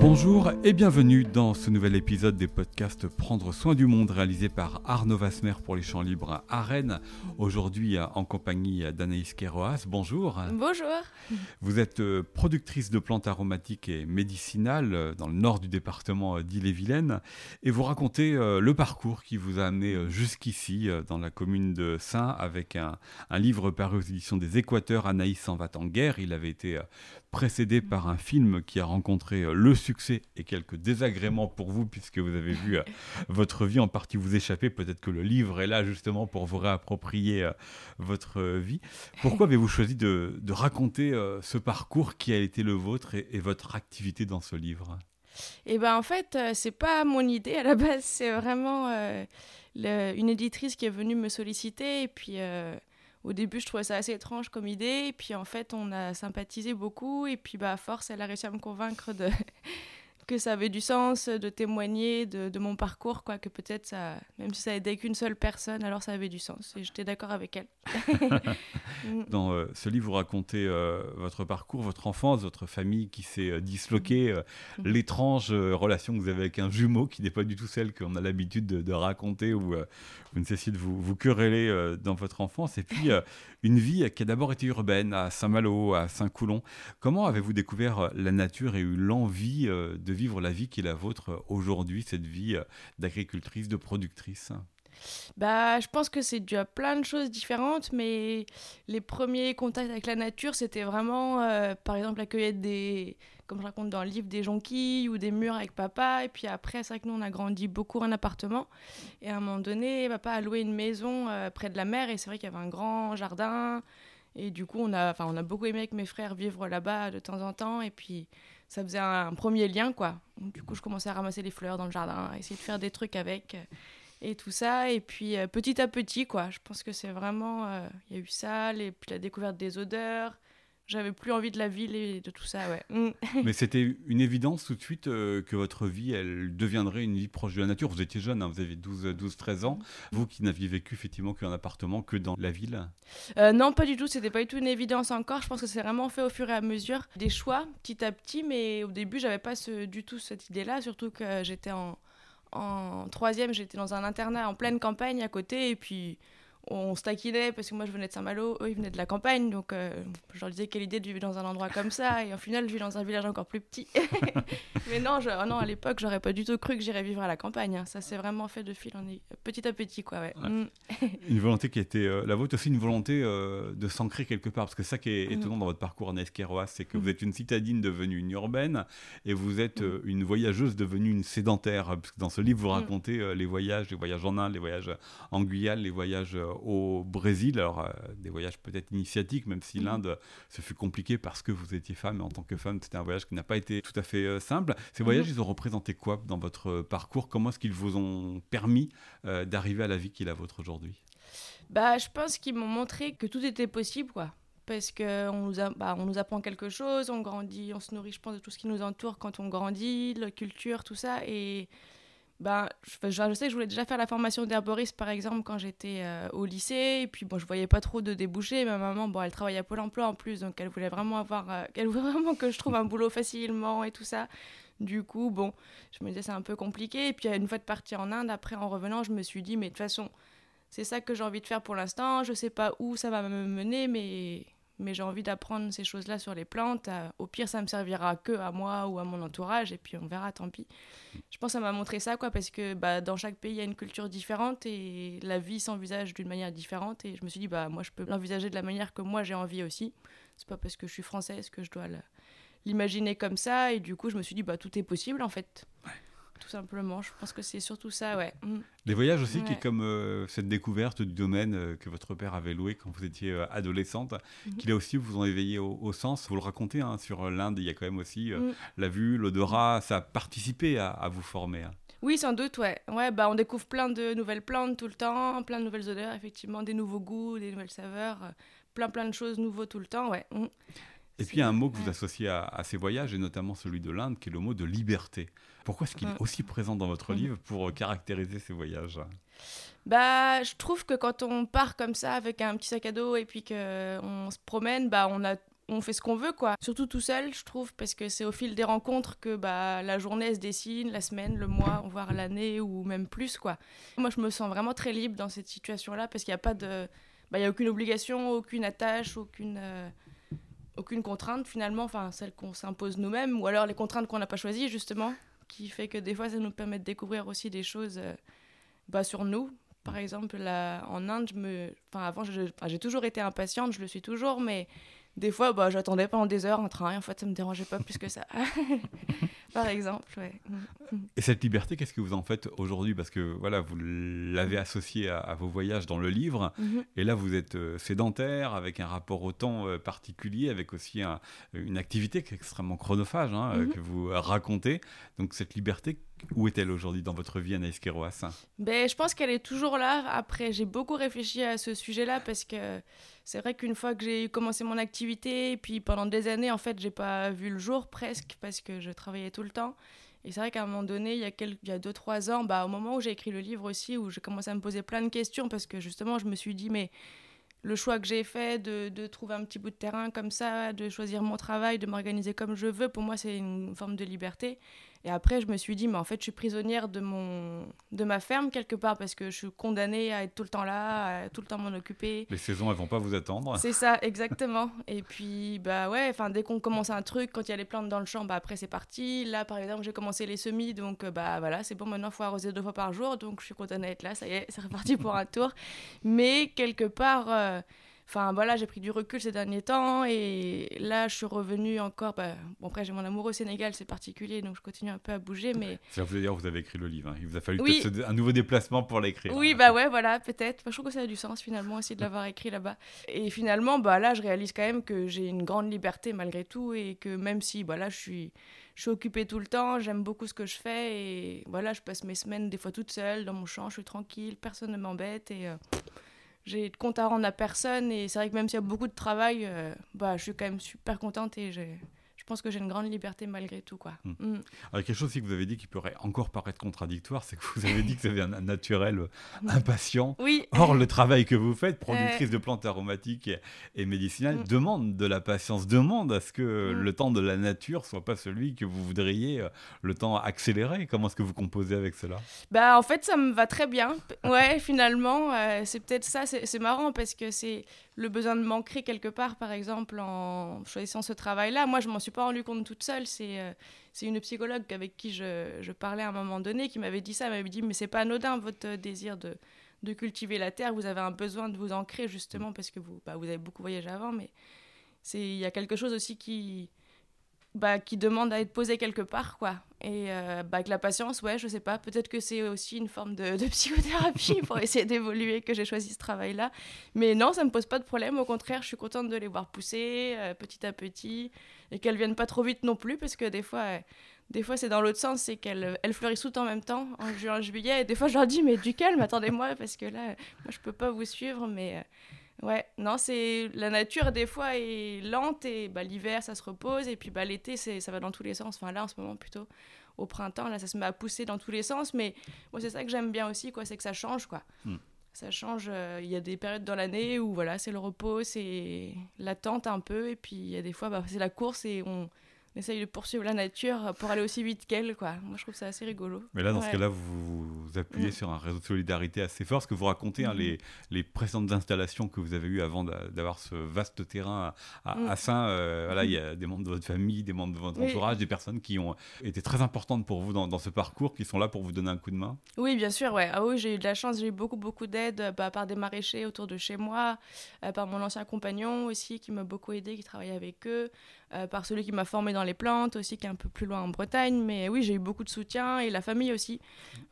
Bonjour et bienvenue dans ce nouvel épisode des podcasts Prendre soin du monde réalisé par Arnaud Vasmer pour les champs libres à Rennes. Aujourd'hui en compagnie d'Anaïs Keroas. Bonjour. Bonjour. Vous êtes euh, productrice de plantes aromatiques et médicinales euh, dans le nord du département d'Ille-et-Vilaine et vous racontez euh, le parcours qui vous a amené jusqu'ici dans la commune de Saint avec un, un livre paru aux éditions des Équateurs. Anaïs s'en va en guerre. Il avait été précédé par un film qui a rencontré euh, le succès et quelques désagréments pour vous puisque vous avez vu euh, votre vie en partie vous échapper. Peut-être que le livre est là justement pour vous réapproprier euh, votre vie. Pourquoi avez-vous choisi de, raconter ce parcours qui a été le vôtre et, votre activité dans ce livre? Eh ben en fait, c'est pas mon idée à la base. C'est vraiment une éditrice qui est venue me solliciter et puis au début, je trouvais ça assez étrange comme idée. Et puis, en fait, on a sympathisé beaucoup. Et puis, bah, à force, elle a réussi à me convaincre de, que ça avait du sens de témoigner de, mon parcours, quoi, que peut-être ça, même si ça aidait qu'une seule personne, alors ça avait du sens. Et j'étais d'accord avec elle. Dans euh, ce livre, vous racontez euh, votre parcours, votre enfance, votre famille qui s'est euh, disloquée, mm. l'étrange relation que vous avez avec un jumeau qui n'est pas du tout celle qu'on a l'habitude de, raconter, où vous ne cessiez de vous, vous quereller dans votre enfance. Et puis, une vie qui a d'abord été urbaine, à Saint-Malo, à Saint-Coulon. Comment avez-vous découvert la nature et eu l'envie de vivre la vie qui est la vôtre aujourd'hui, cette vie euh, d'agricultrice, de productrice? Bah, je pense que c'est dû à plein de choses différentes, mais les premiers contacts avec la nature, c'était vraiment, euh, par exemple, la cueillette des, comme je raconte dans le livre, des jonquilles ou des murs avec papa. Et puis après, c'est vrai que nous, on a grandi beaucoup en appartement. Et à un moment donné, papa a loué une maison euh, près de la mer, et c'est vrai qu'il y avait un grand jardin. Et du coup, on a, on a beaucoup aimé avec mes frères vivre là-bas de temps en temps. Et puis, ça faisait un, premier lien, quoi. du coup, je commençais à ramasser les fleurs dans le jardin, à essayer de faire des trucs avec euh, et tout ça. Et puis, euh, petit à petit, quoi, je pense que c'est vraiment. Euh, il y a eu ça, et puis la découverte des odeurs, j'avais plus envie de la ville et de tout ça, ouais. Mm. Mais c'était une évidence tout de suite euh, que votre vie, elle deviendrait une vie proche de la nature. Vous étiez jeune, hein, vous avez 12, 12, 13 ans. Vous qui n'aviez vécu effectivement qu'un appartement, que dans la ville? Euh, Non, pas du tout. C'était pas du tout une évidence encore. Je pense que c'est vraiment fait au fur et à mesure des choix, petit à petit. Mais au début, j'avais pas ce, du tout cette idée-là. Surtout que j'étais en, en troisième, j'étais dans un internat en pleine campagne à côté. Et puis on se taquinait parce que moi je venais de Saint-Malo, eux ils venaient de la campagne, donc euh, je leur disais quelle idée de vivre dans un endroit comme ça, et au final je vis dans un village encore plus petit. Mais non, je, non à l'époque j'aurais pas du tout cru que j'irais vivre à la campagne, hein. ça s'est vraiment fait de fil en petit à petit quoi. Ouais. Mm. une volonté qui été euh, la vôtre, aussi une volonté euh, de s'ancrer quelque part, parce que ça qui est mm. étonnant dans votre parcours en Esquerrois, c'est que mm. vous êtes une citadine devenue une urbaine, et vous êtes une voyageuse devenue une sédentaire, parce que dans ce livre vous racontez les voyages, les voyages en Inde, les voyages en Guyane, les voyages au Brésil, alors euh, des voyages peut-être initiatiques, même si mhm. l'Inde, ce fut compliqué parce que vous étiez femme, et en tant que femme, c'était un voyage qui n'a pas été tout à fait euh, simple. Ces voyages, mhm. ils ont représenté quoi dans votre parcours? Comment est-ce qu'ils vous ont permis euh, d'arriver à la vie qui est la vôtre aujourd'hui? Bah, Je pense qu'ils m'ont montré que tout était possible, quoi parce qu'on nous, bah, on nous apprend quelque chose, on grandit, on se nourrit, je pense, de tout ce qui nous entoure quand on grandit, la culture, tout ça. Et ben, je, je, sais que je voulais déjà faire la formation d'herboriste, par exemple, quand j'étais euh, au lycée. Et puis, bon, je voyais pas trop de débouchés. Ma maman, bon, elle travaillait à Pôle emploi en plus, donc elle voulait vraiment avoir, euh, voulait vraiment que je trouve un boulot facilement et tout ça. Du coup, bon, je me disais c'est un peu compliqué. Et puis, une fois de partir en Inde, après, en revenant, je me suis dit, mais de toute façon, c'est ça que j'ai envie de faire pour l'instant. Je sais pas où ça va me mener, mais mais j'ai envie d'apprendre ces choses-là sur les plantes. Euh, au pire, ça me servira que à moi ou à mon entourage, et puis on verra, tant pis. Je pense que ça m'a montré ça, quoi, parce que bah, dans chaque pays, il y a une culture différente et la vie s'envisage d'une manière différente. Et je me suis dit, bah, moi, je peux l'envisager de la manière que moi j'ai envie aussi. C'est pas parce que je suis française que je dois l'imaginer comme ça. Et du coup, je me suis dit, bah, tout est possible en fait tout simplement. Je pense que c'est surtout ça, ouais. Mm. Les voyages aussi, qui est comme euh, cette découverte du domaine euh, que votre père avait loué quand vous étiez euh, adolescente, mhm. qui là aussi vous ont éveillé au, sens. Vous le racontez, hein, sur l'Inde, il y a quand même aussi mm. la vue, l'odorat, ça a participé à, vous former. Hein. Oui, sans doute, ouais. ouais bah, on découvre plein de nouvelles plantes tout le temps, plein de nouvelles odeurs, effectivement, des nouveaux goûts, des nouvelles saveurs, plein plein de choses nouveaux tout le temps, ouais. Mm. Et puis il y a un mot que vous associez à, ces voyages, et notamment celui de l'Inde, qui est le mot de liberté. Pourquoi est-ce qu'il est aussi présent dans votre livre pour euh, caractériser ces voyages? Bah, je trouve que quand on part comme ça avec un petit sac à dos et puis qu'on se promène, bah, on a on fait ce qu'on veut, quoi. Surtout tout seul, je trouve, parce que c'est au fil des rencontres que bah, la journée se dessine, la semaine, le mois, voire l'année ou même plus, quoi. Moi, je me sens vraiment très libre dans cette situation-là parce qu'il n'y a pas de. Bah, il y a aucune obligation, aucune attache, aucune. Euh, aucune contrainte finalement, enfin celle qu'on s'impose nous-mêmes, ou alors les contraintes qu'on n'a pas choisies justement, qui fait que des fois ça nous permet de découvrir aussi des choses euh, bah, sur nous. Par exemple, là, en Inde, me... enfin, avant, j'ai toujours été impatiente, je le suis toujours, mais des fois, bah, j'attendais pendant des heures un train, et en fait, ça me dérangeait pas plus que ça. Par exemple, ouais. Mm. Et cette liberté, qu'est-ce que vous en faites aujourd'hui? Parce que voilà, vous l'avez associé à, vos voyages dans le livre, mm-hmm. et là, vous êtes euh, sédentaire, avec un rapport au temps euh, particulier, avec aussi une activité qui est extrêmement chronophage, hein, mm-hmm. que vous racontez. Donc, cette liberté, où est-elle aujourd'hui dans votre vie, Anaïs Kerouas ben, Je pense qu'elle est toujours là. Après, j'ai beaucoup réfléchi à ce sujet-là parce que c'est vrai qu'une fois que j'ai commencé mon activité, puis pendant des années, en fait, j'ai pas vu le jour presque parce que je travaillais tout le temps. Et c'est vrai qu'à un moment donné, il y a 2-3 il y a deux, trois ans, bah, au moment où j'ai écrit le livre aussi, où j'ai commencé à me poser plein de questions parce que justement, je me suis dit, mais le choix que j'ai fait de, trouver un petit bout de terrain comme ça, de choisir mon travail, de m'organiser comme je veux, pour moi, c'est une forme de liberté. Et après, je me suis dit, mais en fait, je suis prisonnière de, mon, de ma ferme quelque part parce que je suis condamnée à être tout le temps là, à tout le temps m'en occuper. Les saisons, elles vont pas vous attendre. C'est ça, exactement. Et puis, bah ouais, enfin, dès qu'on commence un truc, quand il y a les plantes dans le champ, bah après, c'est parti. Là, par exemple, j'ai commencé les semis, donc euh, bah voilà, c'est bon, maintenant, il faut arroser deux fois par jour, donc je suis condamnée à être là, ça y est, c'est reparti pour un tour. Mais quelque part. Euh, Enfin voilà, j'ai pris du recul ces derniers temps et là je suis revenue encore. Bah, bon après j'ai mon amour au Sénégal, c'est particulier donc je continue un peu à bouger. Mais ça veut dire vous avez écrit le livre. Hein. Il vous a fallu un nouveau déplacement pour l'écrire. Oui bah ouais voilà peut-être. je trouve que ça a du sens finalement aussi de l'avoir écrit là-bas. Et finalement bah là je réalise quand même que j'ai une grande liberté malgré tout et que même si voilà bah, je suis je suis occupée tout le temps, j'aime beaucoup ce que je fais et voilà je passe mes semaines des fois toute seule dans mon champ, je suis tranquille, personne ne m'embête et euh, j'ai de compte à rendre à personne et c'est vrai que même s'il y a beaucoup de travail, euh, bah, je suis quand même super contente et j'ai pense que j'ai une grande liberté malgré tout. Quoi. Hmm. Hmm. Alors, quelque chose aussi que vous avez dit qui pourrait encore paraître contradictoire, c'est que vous avez dit que vous avez un, naturel hmm. impatient. Oui. Or, le travail que vous faites, productrice de plantes aromatiques et, médicinales, demande de la patience, demande à ce que le temps de la nature soit pas celui que vous voudriez, euh, le temps accéléré. Comment est-ce que vous composez avec cela? Bah, En fait, ça me va très bien. Ouais, finalement, euh, c'est peut-être ça. C'est marrant parce que c'est le besoin de m'ancrer quelque part, par exemple, en choisissant ce travail-là. Moi, je m'en suis pas rendu compte toute seule. C'est euh, c'est une psychologue avec qui je, je, parlais à un moment donné qui m'avait dit ça. Elle m'avait dit Mais c'est pas anodin votre désir de, de cultiver la terre. Vous avez un besoin de vous ancrer, justement, parce que vous, bah, vous avez beaucoup voyagé avant. Mais il y a quelque chose aussi qui, bah, qui demande à être posé quelque part, quoi. Et euh, bah, avec la patience, ouais, je sais pas, peut-être que c'est aussi une forme de, de psychothérapie pour essayer d'évoluer que j'ai choisi ce travail-là. Mais non, ça me pose pas de problème, au contraire, je suis contente de les voir pousser euh, petit à petit et qu'elles viennent pas trop vite non plus, parce que des fois, des fois c'est dans l'autre sens, c'est qu'elles elles fleurissent tout en même temps, en juin, juillet, et des fois je leur dis, mais du calme, attendez-moi, parce que là, moi je peux pas vous suivre, mais. Euh, Ouais, non, c'est la nature des fois est lente et bah, l'hiver ça se repose et puis bah, l'été ça va dans tous les sens. Enfin là en ce moment plutôt au printemps là ça se met à pousser dans tous les sens, mais moi c'est ça que j'aime bien aussi quoi, c'est que ça change quoi. Hmm. Ça change. Euh, il y a des périodes dans l'année où voilà c'est le repos, c'est l'attente un peu et puis il y a des fois bah, c'est la course et on on essaye de poursuivre la nature pour aller aussi vite qu'elle. Quoi. Moi, je trouve ça assez rigolo. Mais là, dans ce cas-là, vous vous appuyez sur un réseau de solidarité assez fort. Ce que vous racontez, hein, mm-hmm. les, les, précédentes installations que vous avez eues avant d'avoir ce vaste terrain à, à, mm. Saint, euh, voilà, il y a des membres de votre famille, des membres de votre entourage, des personnes qui ont été très importantes pour vous dans, dans, ce parcours, qui sont là pour vous donner un coup de main. Oui, bien sûr. Ouais. Ah oui, j'ai eu de la chance. J'ai eu beaucoup, beaucoup d'aide bah, par des maraîchers autour de chez moi, euh, par mon ancien compagnon aussi, qui m'a beaucoup aidé, qui travaillait avec eux. Euh, par celui qui m'a formé dans les plantes aussi, qui est un peu plus loin en Bretagne. Mais oui, j'ai eu beaucoup de soutien et la famille aussi,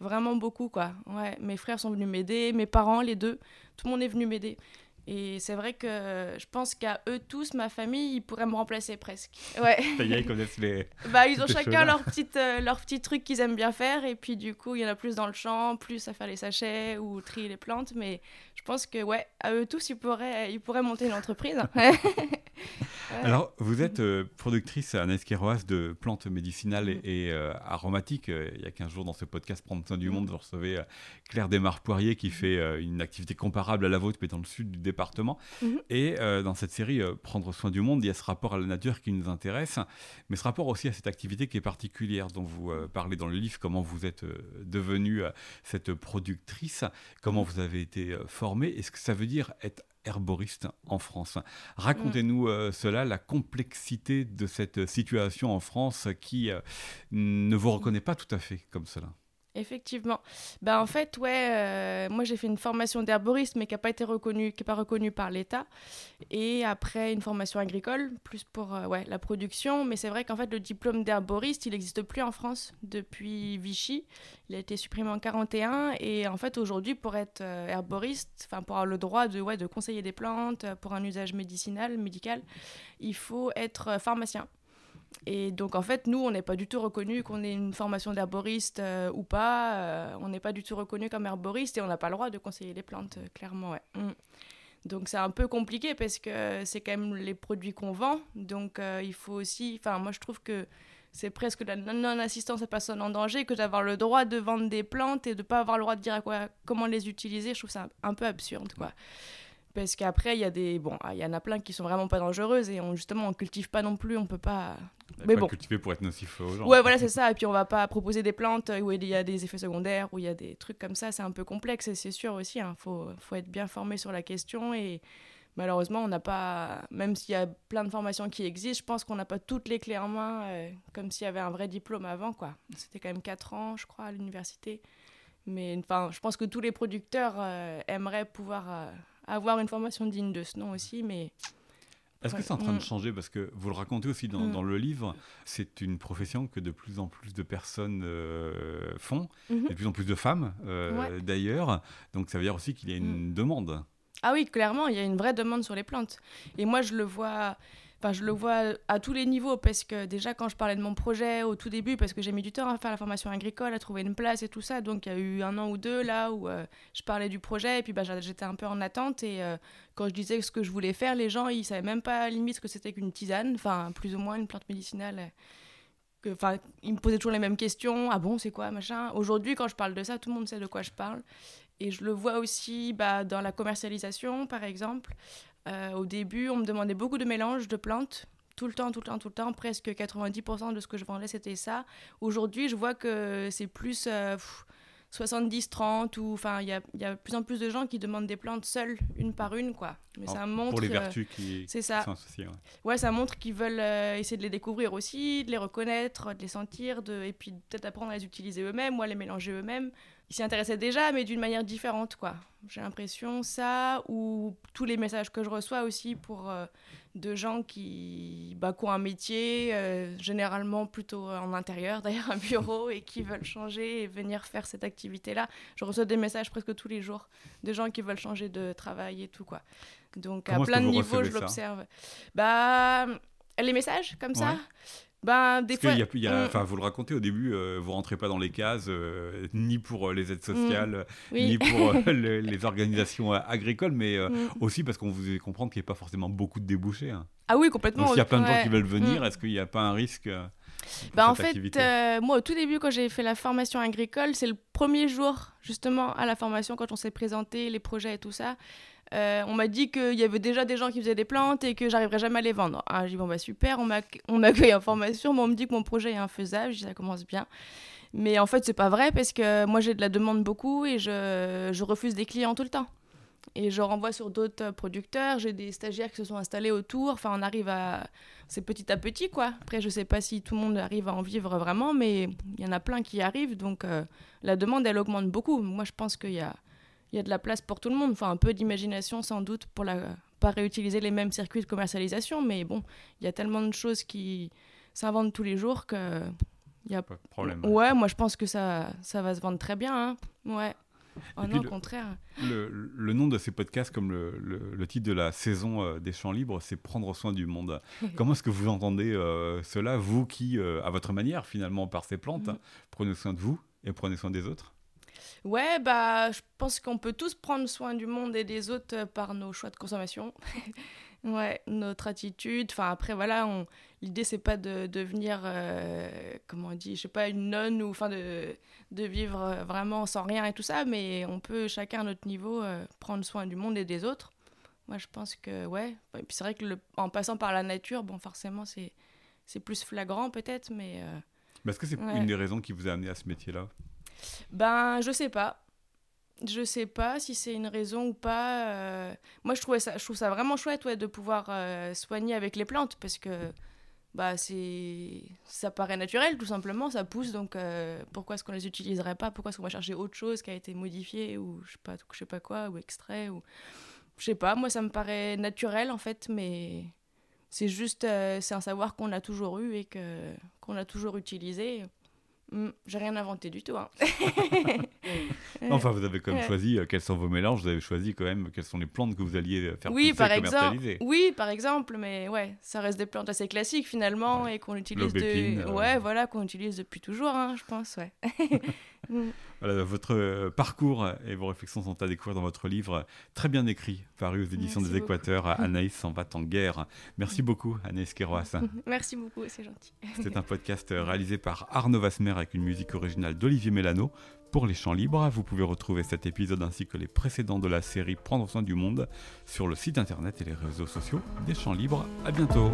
vraiment beaucoup quoi. Ouais, mes frères sont venus m'aider, mes parents, les deux, tout le monde est venu m'aider. Et c'est vrai que je pense qu'à eux tous, ma famille, ils pourraient me remplacer presque. Ouais. ils connaissent les. bah, ils ont chacun leur petite, euh, leur petit truc qu'ils aiment bien faire. Et puis, du coup, il y en a plus dans le champ, plus à faire les sachets ou trier les plantes. Mais je pense que, ouais, à eux tous, ils pourraient, ils pourraient monter une entreprise. Alors, vous êtes euh, productrice à Nesqueroas de plantes médicinales et, euh, aromatiques. il y a 15 jours, dans ce podcast Prendre soin du mm. monde, vous recevez Claire Desmar-Poirier qui fait une activité comparable à la vôtre, mais dans le sud du département département. Mhm. Et euh, dans cette série, euh, Prendre soin du monde, il y a ce rapport à la nature qui nous intéresse, mais ce rapport aussi à cette activité qui est particulière, dont vous euh, parlez dans le livre, comment vous êtes devenue cette productrice, comment vous avez été formée, et ce que ça veut dire être herboriste en France? Racontez-nous euh, cela, la complexité de cette situation en France qui euh, ne vous reconnaît pas tout à fait comme cela. Effectivement. Bah, en fait, ouais, euh, moi j'ai fait une formation d'herboriste, mais qui n'a pas été reconnue, qui est pas reconnue par l'État. Et après, une formation agricole, plus pour euh, ouais, la production. Mais c'est vrai qu'en fait, le diplôme d'herboriste, il n'existe plus en France depuis Vichy. Il a été supprimé en 41. Et en fait, aujourd'hui, pour être euh, herboriste, enfin pour avoir le droit de, ouais, de conseiller des plantes pour un usage médicinal, médical, il faut être pharmacien. Et donc, en fait, nous, on n'est pas du tout reconnu qu'on ait une formation d'herboriste euh, ou pas. euh, on n'est pas du tout reconnu comme herboriste et on n'a pas le droit de conseiller les plantes, euh, clairement. Ouais. Mm. Donc, c'est un peu compliqué parce que c'est quand même les produits qu'on vend. Donc, il faut aussi. Enfin, moi, je trouve que c'est presque la non-assistance à personne en danger que d'avoir le droit de vendre des plantes et de pas avoir le droit de dire à quoi, comment les utiliser. Je trouve ça un, peu absurde, quoi. Parce qu'après, il y a des. Bon, il y en a plein qui sont vraiment pas dangereuses et justement, on cultive pas non plus, on peut pas. Mais pas bon. cultivé pour être nocif aux gens. Ouais, voilà, c'est ça. Et puis on va pas proposer des plantes où il y a des effets secondaires, où il y a des trucs comme ça. C'est un peu complexe et c'est sûr aussi. Il faut, faut être bien formé sur la question. Et malheureusement, on n'a pas. Même s'il y a plein de formations qui existent, je pense qu'on n'a pas toutes les clés en main, euh, comme s'il y avait un vrai diplôme avant, quoi. C'était quand même 4 ans, je crois, à l'université. Mais enfin, je pense que tous les producteurs euh, aimeraient pouvoir euh, avoir une formation digne de ce nom aussi, mais Est-ce que c'est en train de Mm. changer? Parce que vous le racontez aussi dans, Mm. dans le livre, c'est une profession que de plus en plus de personnes euh, font, Mhm. et de plus en plus de femmes euh, Ouais. d'ailleurs. Donc ça veut dire aussi qu'il y a une demande. Ah oui, clairement, il y a une vraie demande sur les plantes. Et moi, je le vois, enfin, je le vois à tous les niveaux parce que déjà quand je parlais de mon projet au tout début, parce que j'ai mis du temps à faire la formation agricole, à trouver une place et tout ça, donc il y a eu un an ou deux là où euh, je parlais du projet et puis bah, j'étais un peu en attente et euh, quand je disais ce que je voulais faire, les gens ils savaient même pas limite ce que c'était qu'une tisane, enfin plus ou moins une plante médicinale. euh, que- Enfin, ils me posaient toujours les mêmes questions. Ah bon, c'est quoi, machin? Aujourd'hui, quand je parle de ça, tout le monde sait de quoi je parle. Et je le vois aussi bah, dans la commercialisation, par exemple. Euh, au début, on me demandait beaucoup de mélanges de plantes. Tout le temps, tout le temps, tout le temps. Presque 90% de ce que je vendais, c'était ça. Aujourd'hui, je vois que c'est plus euh, pff, 70-30. ou Enfin, il y a, y a plus en plus de gens qui demandent des plantes seules, une par une, quoi. Mais Alors, ça montre... pour les euh, vertus qui, c'est ça. sont associées. ouais. Ouais, ça montre qu'ils veulent euh, essayer de les découvrir aussi, de les reconnaître, de les sentir, de... et puis peut-être apprendre à les utiliser eux-mêmes ou à les mélanger eux-mêmes. Ils s'y intéressaient déjà, mais d'une manière différente, quoi. J'ai l'impression, ça, ou tous les messages que je reçois aussi pour euh, de gens qui, bah, qui ont un métier, euh, généralement plutôt en intérieur, d'ailleurs un bureau, et qui veulent changer et venir faire cette activité-là. Je reçois des messages presque tous les jours de gens qui veulent changer de travail et tout, quoi. Donc Comment à plein de niveaux, je l'observe. Bah, les messages comme ça. Ben, des Parce fois. y a- y a- vous le racontez au début, euh, vous rentrez pas dans les cases, euh, ni pour euh, les aides sociales, Mm. oui. ni pour euh, le- les organisations agricoles, mais Mm. aussi parce qu'on vous fait comprendre qu'il n'y a pas forcément beaucoup de débouchés. hein. Ah oui, complètement. Donc s'il y a plein de gens qui veulent venir, Mm. est-ce qu'il n'y a pas un risque Bah, en fait, euh, moi, au tout début, quand j'ai fait la formation agricole, c'est le premier jour, justement, à la formation, quand on s'est présenté, les projets et tout ça. Euh, on m'a dit qu'il y avait déjà des gens qui faisaient des plantes et que j'arriverais jamais à les vendre. Ah, j'ai bon, bah super, on m'ac- on m'accueille en formation, mais on me dit que mon projet est infaisable, ça commence bien. Mais en fait, c'est pas vrai parce que moi, j'ai de la demande beaucoup et je, refuse des clients tout le temps. Et je renvoie sur d'autres producteurs, j'ai des stagiaires qui se sont installés autour, enfin, on arrive à c'est petit à petit, quoi. Après, je sais pas si tout le monde arrive à en vivre vraiment, mais il y en a plein qui arrivent, donc euh, la demande, elle augmente beaucoup. Moi, je pense qu'il y a, il y a de la place pour tout le monde. Enfin, un peu d'imagination, sans doute, pour la, pas réutiliser les mêmes circuits de commercialisation, mais bon, il y a tellement de choses qui s'inventent tous les jours que... Il y a... Pas de problème. Ouais, moi, je pense que ça, ça va se vendre très bien, hein. Ouais. Oh non, au contraire. Le, le nom de ces podcasts, comme le, le- le titre de la saison euh, des champs libres, c'est Prendre soin du monde. Comment est-ce que vous entendez euh, cela, vous qui, euh, à votre manière, finalement, par ces plantes, Mhm. prenez soin de vous et prenez soin des autres? Ouais, bah, je pense qu'on peut tous prendre soin du monde et des autres euh, par nos choix de consommation. ouais, notre attitude. Enfin, après, voilà, on... l'idée, c'est pas de devenir, euh, comment on dit, je sais pas, une nonne ou enfin de, de vivre euh, vraiment sans rien et tout ça, mais on peut chacun à notre niveau euh, prendre soin du monde et des autres. Moi, je pense que, ouais. Et puis c'est vrai que le, en passant par la nature, bon, forcément, c'est, c'est plus flagrant peut-être, mais. Euh, mais est-ce que c'est une des raisons qui vous a amené à ce métier-là? Ben, je sais pas. Je sais pas si c'est une raison ou pas. Euh, moi, je, trouvais ça, je trouve ça vraiment chouette ouais, de pouvoir euh, soigner avec les plantes parce que bah, c'est ça paraît naturel, tout simplement. Ça pousse, donc pourquoi est-ce qu'on les utiliserait pas? Pourquoi est-ce qu'on va chercher autre chose qui a été modifiée ou je sais pas, je sais pas quoi, ou extrait ou je sais pas, moi ça me paraît naturel en fait, mais c'est juste, euh, c'est un savoir qu'on a toujours eu et que qu'on a toujours utilisé. Hmm, j'ai rien inventé du tout. Hein. enfin, vous avez quand même choisi euh, quels sont vos mélanges. Vous avez choisi quand même quelles sont les plantes que vous alliez faire oui, par exemple. Oui, par exemple, mais ouais, ça reste des plantes assez classiques finalement et qu'on utilise de... Euh, ouais, voilà, qu'on utilise depuis toujours, hein, je pense, ouais. Voilà, votre euh, parcours et vos réflexions sont à découvrir dans votre livre très bien écrit, paru aux éditions des Équateurs. Anaïs s'en va en guerre. Merci beaucoup, Anaïs Kéroas. Merci beaucoup, c'est gentil. C'est un podcast réalisé par Arnaud Vasmer avec une musique originale d'Olivier Mélano. Pour les champs libres, vous pouvez retrouver cet épisode ainsi que les précédents de la série Prendre soin du monde sur le site internet et les réseaux sociaux des champs libres. À bientôt.